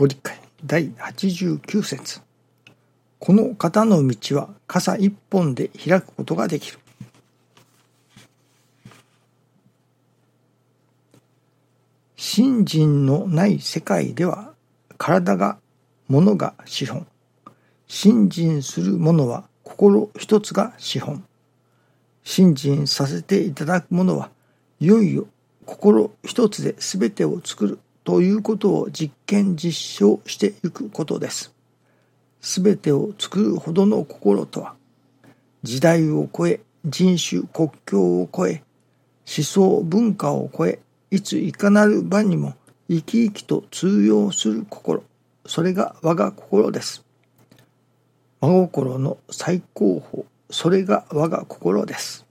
ご理解第89節。この方の道は傘一本で開くことができる。信心のない世界では体が物が資本信心する者は心一つが資本信心させていただく者はいよいよ心一つで全てを作るということを実験実証していくことです。全てを作るほどの心とは時代を超え人種国境を超え思想文化を超えいついかなる場にも生き生きと通用する心それが我が心です真心の最高峰それが我が心です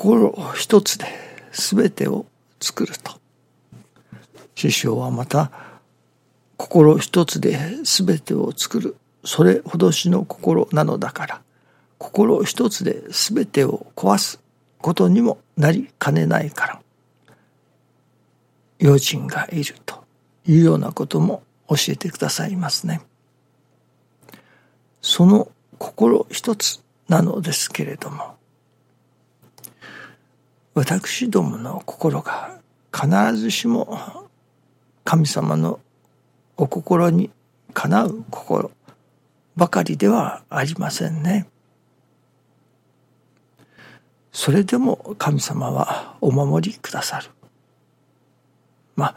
心一つで全てを作ると。師匠はまた心一つで全てを作る。それほどしの心なのだから。心一つで全てを壊すことにもなりかねないから。用心がいるというようなことも教えてくださいますね。その心一つなのですけれども私どもの心が必ずしも神様のお心にかなう心ばかりではありませんね。それでも神様はお守りくださる。まあ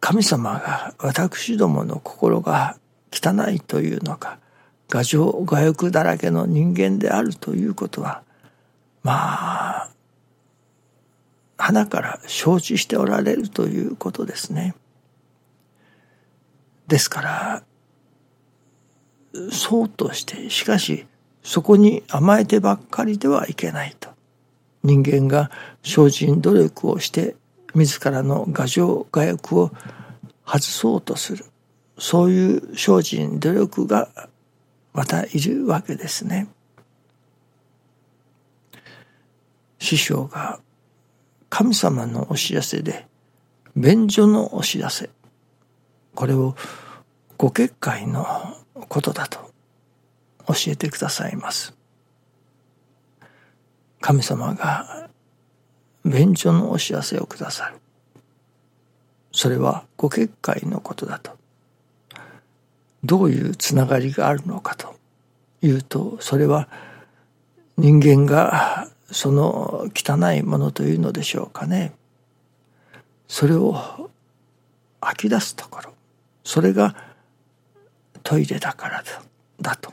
神様が私どもの心が汚いというのか牙城牙欲だらけの人間であるということはまあ花から承知しておられるということですね。ですからそうとしてしかしそこに甘えてばっかりではいけないと人間が精進努力をして自らの牙城牙欲を外そうとするそういう精進努力がまたいるわけですね。師匠が神様のお知らせで便所のお知らせ。これをご結界のことだと教えてくださいます。神様が便所のお知らせをくださる。それはご結界のことだと。どういうつながりがあるのかというとそれは人間がその汚いものというのでしょうかね。それを吐き出すところそれがトイレだからだだと。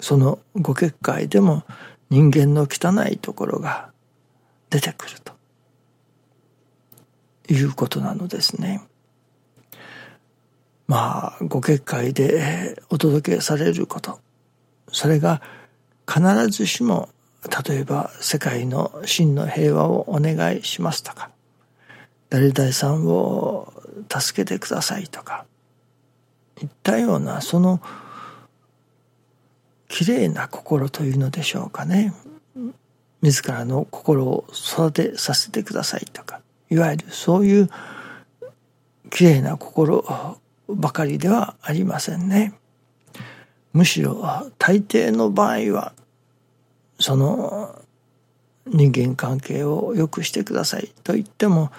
そのご結界でも人間の汚いところが出てくると。いうことなのですね。まあご結界でお届けされること。それが必ずしも例えば世界の真の平和をお願いしますとか？誰々さんを助けてくださいとか。いったようなそのきれいな心というのでしょうかね。自らの心を育てさせてくださいとか。いわゆるそういうきれいな心ばかりではありませんね。むしろ大抵の場合はその人間関係を良くしてください。と言っても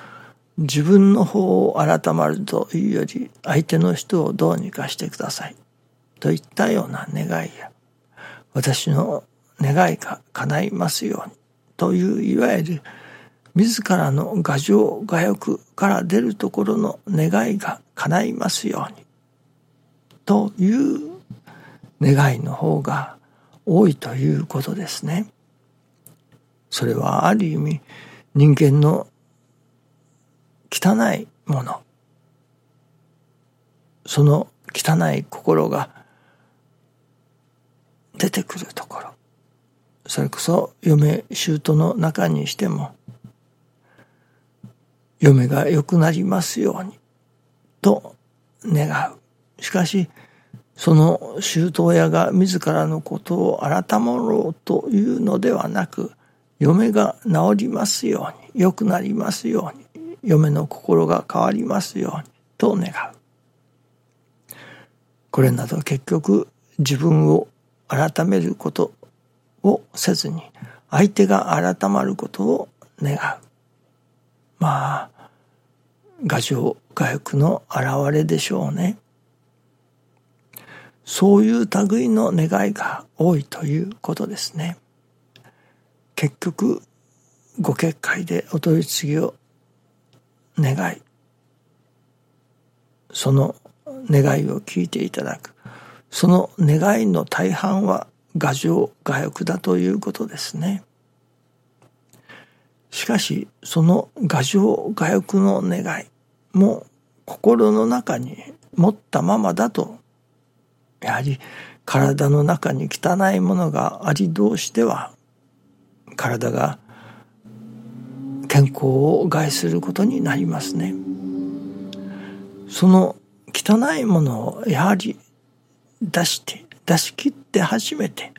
自分の方を改まるというより相手の人をどうにかしてください。といったような願いや私の願いが叶いますように。といういわゆる自らの牙城牙欲から出るところの願いが叶いますように。という願いの方が多いということですね。それはある意味人間の汚いもの。その汚い心が出てくるところ。それこそ嫁姑の中にしても嫁が良くなりますようにと願う。しかしその周到屋が自らのことを改まろうというのではなく嫁が治りますように良くなりますように嫁の心が変わりますようにと願う。これなど結局自分を改めることをせずに相手が改まることを願う。まあ牙城牙欲の現れでしょうね。そういう類の願いが多いということですね。結局ご結界でお取り次ぎを願いその願いを聞いていただく。その願いの大半は牙城牙欲だということですね。しかしその牙城牙欲の願いも心の中に持ったままだとやはり体の中に汚いものがあり同士では体が健康を害することになりますね。その汚いものをやはり出して出し切って初めて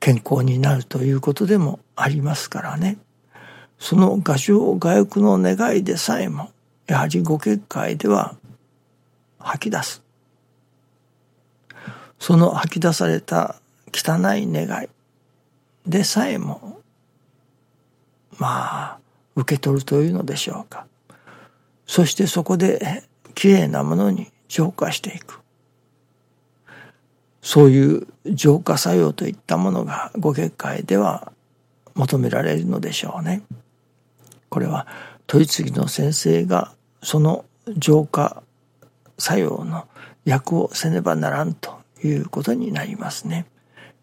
健康になるということでもありますからね。その画商画欲の願いでさえもやはりご結界では吐き出す。その吐き出された汚い願いでさえもまあ受け取るというのでしょうか。そしてそこできれいなものに浄化していく。そういう浄化作用といったものがご結界では求められるのでしょうね。これは取り次ぎの先生がその浄化作用の役をせねばならんということになりますね。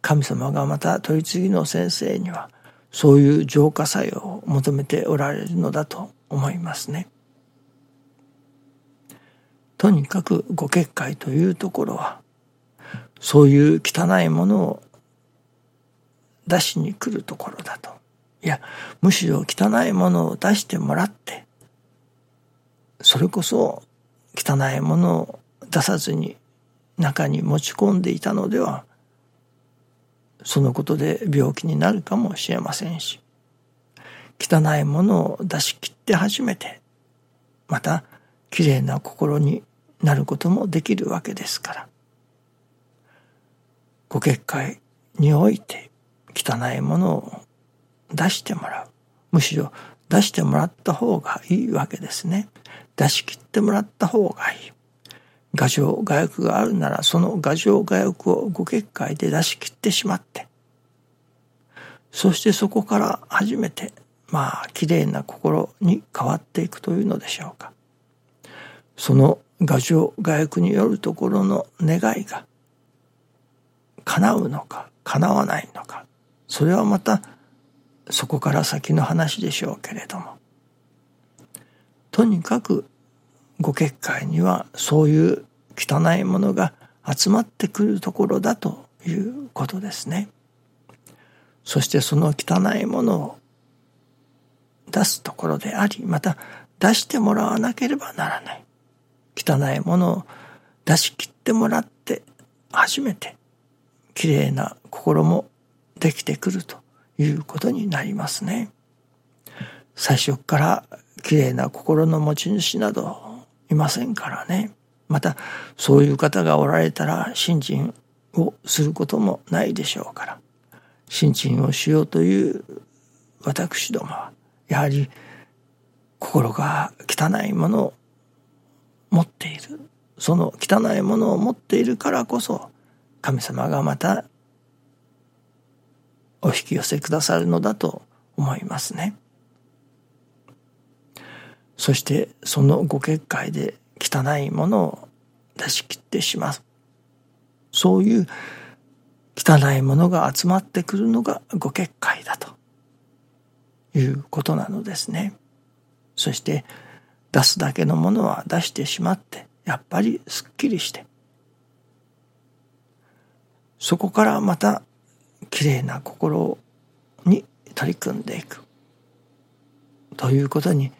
神様がまた取り次ぎの先生にはそういう浄化作用を求めておられるのだと思いますね。とにかくご結界というところはそういう汚いものを出しに来るところだと。いやむしろ汚いものを出してもらってそれこそ汚いものを出さずに中に持ち込んでいたのではそのことで病気になるかもしれませんし汚いものを出し切って初めてまたきれいな心になることもできるわけですからご結界において汚いものを出してもらう。むしろ出してもらった方がいいわけですね。出し切ってもらった方がいい。画商画欲があるならその画商画欲をご結界で出し切ってしまって。そしてそこから初めてまあ綺麗な心に変わっていくというのでしょうか。その画商画欲によるところの願いが叶うのか叶わないのか。それはまたそこから先の話でしょうけれども。とにかくご結界にはそういう汚いものが集まってくるところだということですね。そしてその汚いものを出すところであり、また出してもらわなければならない。汚いものを出し切ってもらって初めて綺麗な心もできてくるということになりますね。最初から綺麗な心の持ち主などいませんからね。またそういう方がおられたら信心をすることもないでしょうから信心をしようという私どもはやはり心が汚いものを持っているその汚いものを持っているからこそ神様がまたお引き寄せくださるのだと思いますね。そしてそのご結界で汚いものを出し切ってしまう。そういう汚いものが集まってくるのがご結界だということなのですね。そして出すだけのものは出してしまってやっぱりすっきりしてそこからまたきれいな心に取り組んでいくということに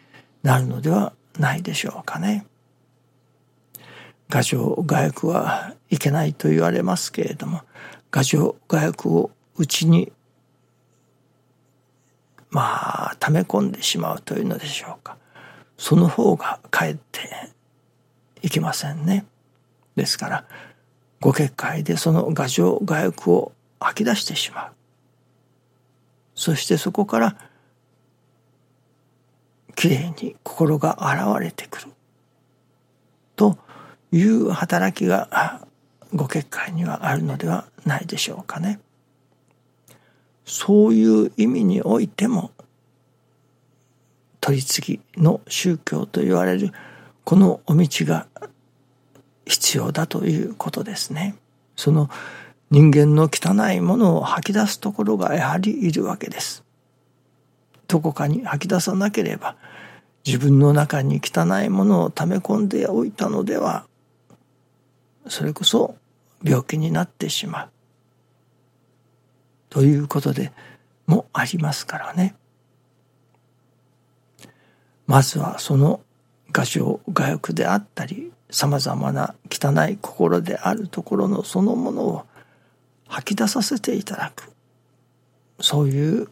なるのではないでしょうかね。画上画欲はいけないと言われますけれども画上画欲を内にまあ溜め込んでしまうというのでしょうか。その方がかえっていきませんね。ですからご結界でその牙城牙欲を吐き出してしまう。そしてそこからきれいに心が現れてくるという働きがご結界にはあるのではないでしょうかね。そういう意味においても取り次ぎの宗教と言われるこのお道が必要だということですね。その人間の汚いものを吐き出すところがやはりいるわけです。どこかに吐き出さなければ自分の中に汚いものを溜め込んでおいたのではそれこそ病気になってしまうということでもありますからね。まずはその画商画欲であったりさまざまな汚い心であるところのそのものを吐き出させていただくそういう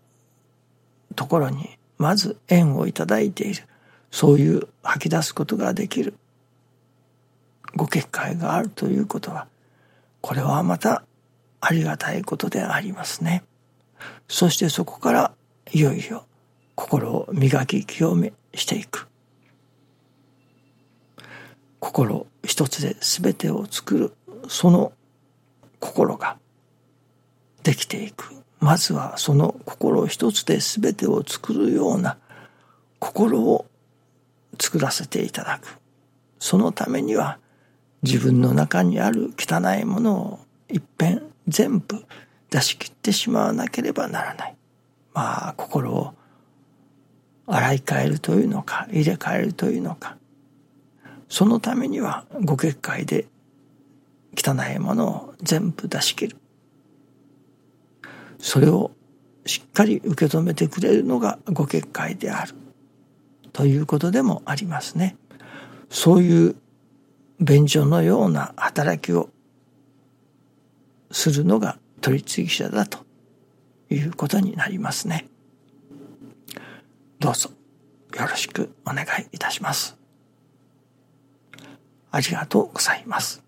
ところにまず縁をいただいているそういう吐き出すことができるご結界があるということはこれはまたありがたいことでありますね。そしてそこからいよいよ心を磨き清めしていく。心一つで全てを作るその心ができていくまずはその心一つで全てを作るような心を作らせていただく。そのためには自分の中にある汚いものを一遍全部出し切ってしまわなければならない。まあ心を洗い替えるというのか入れ替えるというのか。そのためにはご結界で汚いものを全部出し切る。それをしっかり受け止めてくれるのがご結界であるということでもありますね。そういう便所のような働きをするのが取次者だということになりますね。どうぞよろしくお願いいたします。ありがとうございます。